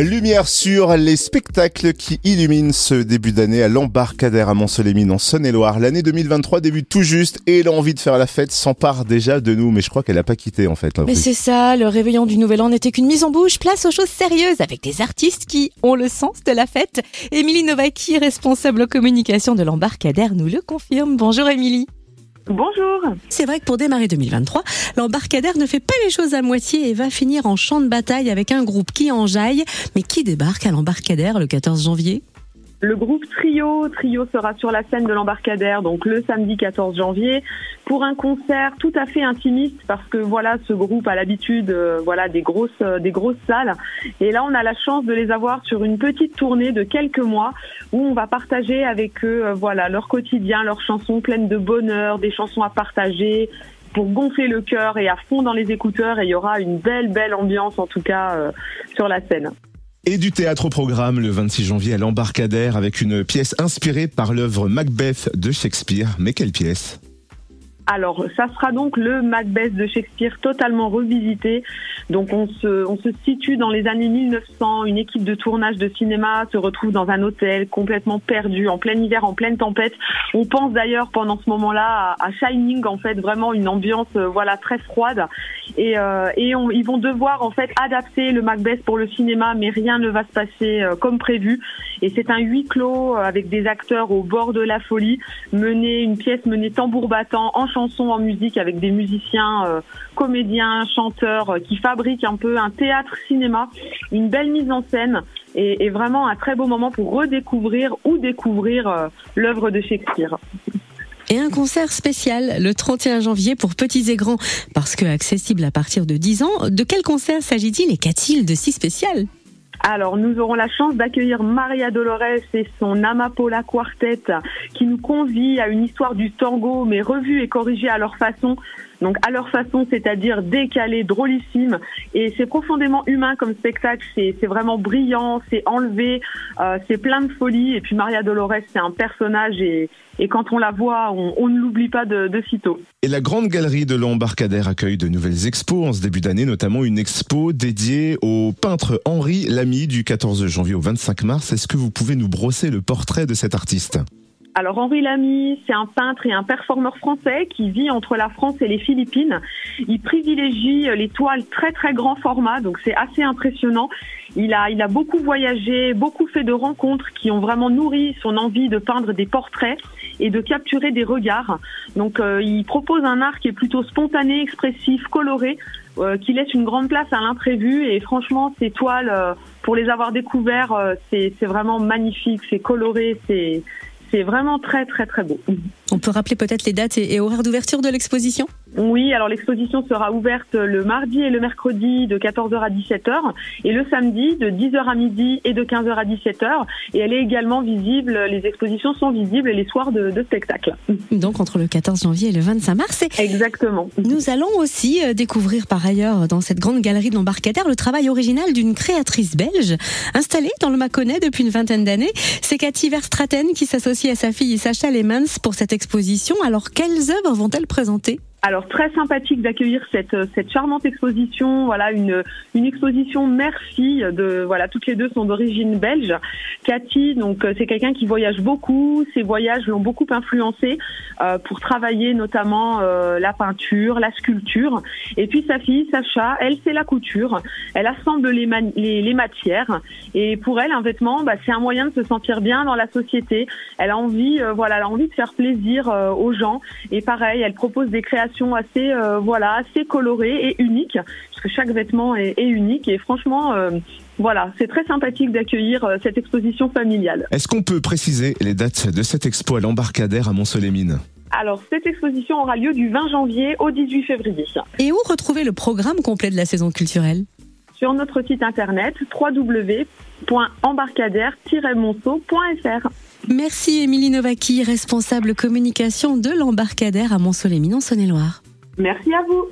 Lumière sur les spectacles qui illuminent ce début d'année à l'embarcadère à Mont-Solémine en Saône-et-Loire. L'année 2023 débute tout juste et l'envie de faire la fête s'empare déjà de nous, mais je crois qu'elle n'a pas quitté en fait. Mais c'est ça, le réveillon du Nouvel An n'était qu'une mise en bouche, place aux choses sérieuses avec des artistes qui ont le sens de la fête. Émilie Novaki, responsable communication de l'embarcadère, nous le confirme. Bonjour Émilie. Bonjour. C'est vrai que pour démarrer 2023, l'embarcadère ne fait pas les choses à moitié et va finir en champ de bataille avec un groupe qui enjaille. Mais qui débarque à l'embarcadère le 14 janvier? Le groupe Trio, Trio sera sur la scène de l'embarcadère donc le samedi 14 janvier pour un concert tout à fait intimiste parce que voilà ce groupe a l'habitude euh, voilà des grosses euh, des grosses salles. Et là on a la chance de les avoir sur une petite tournée de quelques mois où on va partager avec eux euh, voilà leur quotidien, leurs chansons pleines de bonheur, des chansons à partager pour gonfler le cœur et à fond dans les écouteurs. Et il y aura une belle belle ambiance en tout cas sur la scène et du théâtre au programme le 26 janvier à l'embarcadère avec une pièce inspirée par l'œuvre Macbeth de Shakespeare. Mais quelle pièce? Alors, ça sera donc le Macbeth de Shakespeare totalement revisité. Donc, on se, on se situe dans les années 1900. Une équipe de tournage de cinéma se retrouve dans un hôtel complètement perdu, en plein hiver, en pleine tempête. On pense d'ailleurs pendant ce moment-là à, Shining, en fait, vraiment une ambiance, euh, voilà, très froide. Et, euh, et ils vont devoir en fait adapter le Macbeth pour le cinéma, mais rien ne va se passer euh, comme prévu. Et c'est un huis clos avec des acteurs au bord de la folie, mener une pièce menée tambour battant en chansons en musique avec des musiciens, euh, comédiens, chanteurs euh, qui fabriquent un peu un théâtre-cinéma, une belle mise en scène et, vraiment un très beau moment pour redécouvrir ou découvrir euh, l'œuvre de Shakespeare. Et un concert spécial le 31 janvier pour petits et grands, parce que accessible à partir de 10 ans. De quel concert s'agit-il et qu'a-t-il de si spécial? Alors, nous aurons la chance d'accueillir Maria Dolores et son Amapola Quartet qui nous convie à une histoire du tango, mais revue et corrigée à leur façon. Donc, à leur façon, c'est-à-dire décalée, drôlissime. Et c'est profondément humain comme spectacle. C'est vraiment brillant, c'est enlevé, euh, c'est plein de folie. Et puis, Maria Dolores, c'est un personnage et, et quand on la voit, on, ne l'oublie pas de, de sitôt. Et la grande galerie de l'embarcadère accueille de nouvelles expos en ce début d'année, notamment une expo dédiée au peintre Henri Lamy du 14 janvier au 25 mars. Est-ce que vous pouvez nous brosser le portrait de cet artiste? Alors Henri Lamy, c'est un peintre et un performeur français qui vit entre la France et les Philippines. Il privilégie les toiles très très grand format, donc c'est assez impressionnant. Il a, il a beaucoup voyagé, beaucoup fait de rencontres qui ont vraiment nourri son envie de peindre des portraits et de capturer des regards. Donc euh, il propose un art qui est plutôt spontané, expressif, coloré, euh, qui laisse une grande place à l'imprévu. Et franchement, ces toiles, euh, pour les avoir découvertes, c'est vraiment magnifique, c'est coloré, c'est c'est vraiment très très très beau. On peut rappeler peut-être les dates et, horaires d'ouverture de l'exposition? Oui, alors l'exposition sera ouverte le mardi et le mercredi de 14h à 17h et le samedi de 10h à midi et de 15h à 17h. Et elle est également visible, les expositions sont visibles les soirs de, spectacle. Donc entre le 14 janvier et le 25 mars. Exactement. Nous allons aussi euh, découvrir par ailleurs dans cette grande galerie de l'embarcadère le travail original d'une créatrice belge installée dans le Mâconnais depuis une vingtaine d'années. C'est Cathy Verstraten qui s'associe à sa fille Sacha Lemans pour cette exposition. Alors, quelles œuvres vont-elles présenter? Alors très sympathique d'accueillir cette, cette charmante exposition, voilà une, une exposition mère-fille de voilà toutes les deux sont d'origine belge. Cathy donc euh, c'est quelqu'un qui voyage beaucoup, ses voyages l'ont beaucoup influencé euh, pour travailler notamment euh, la peinture, la sculpture. Et puis sa fille Sacha, elle c'est la couture, elle assemble les, les, les, matières et pour elle un vêtement bah, c'est un moyen de se sentir bien dans la société. Elle a envie voilà elle a envie de faire plaisir aux gens et pareil elle propose des créations assez euh, voilà assez colorée et unique parce que chaque vêtement est, unique et franchement euh, voilà, c'est très sympathique d'accueillir euh, cette exposition familiale. Est-ce qu'on peut préciser les dates de cette expo à l'embarcadère à Mont-Solémine alors, cette exposition aura lieu du 20 janvier au 18 février. Et où retrouver le programme complet de la saison culturelle? Sur notre site internet www.embarcadère-monceau.fr. Merci Émilie Novaki, responsable communication de l'embarcadère à Mont-Solémine en Saône-et-Loire. Merci à vous.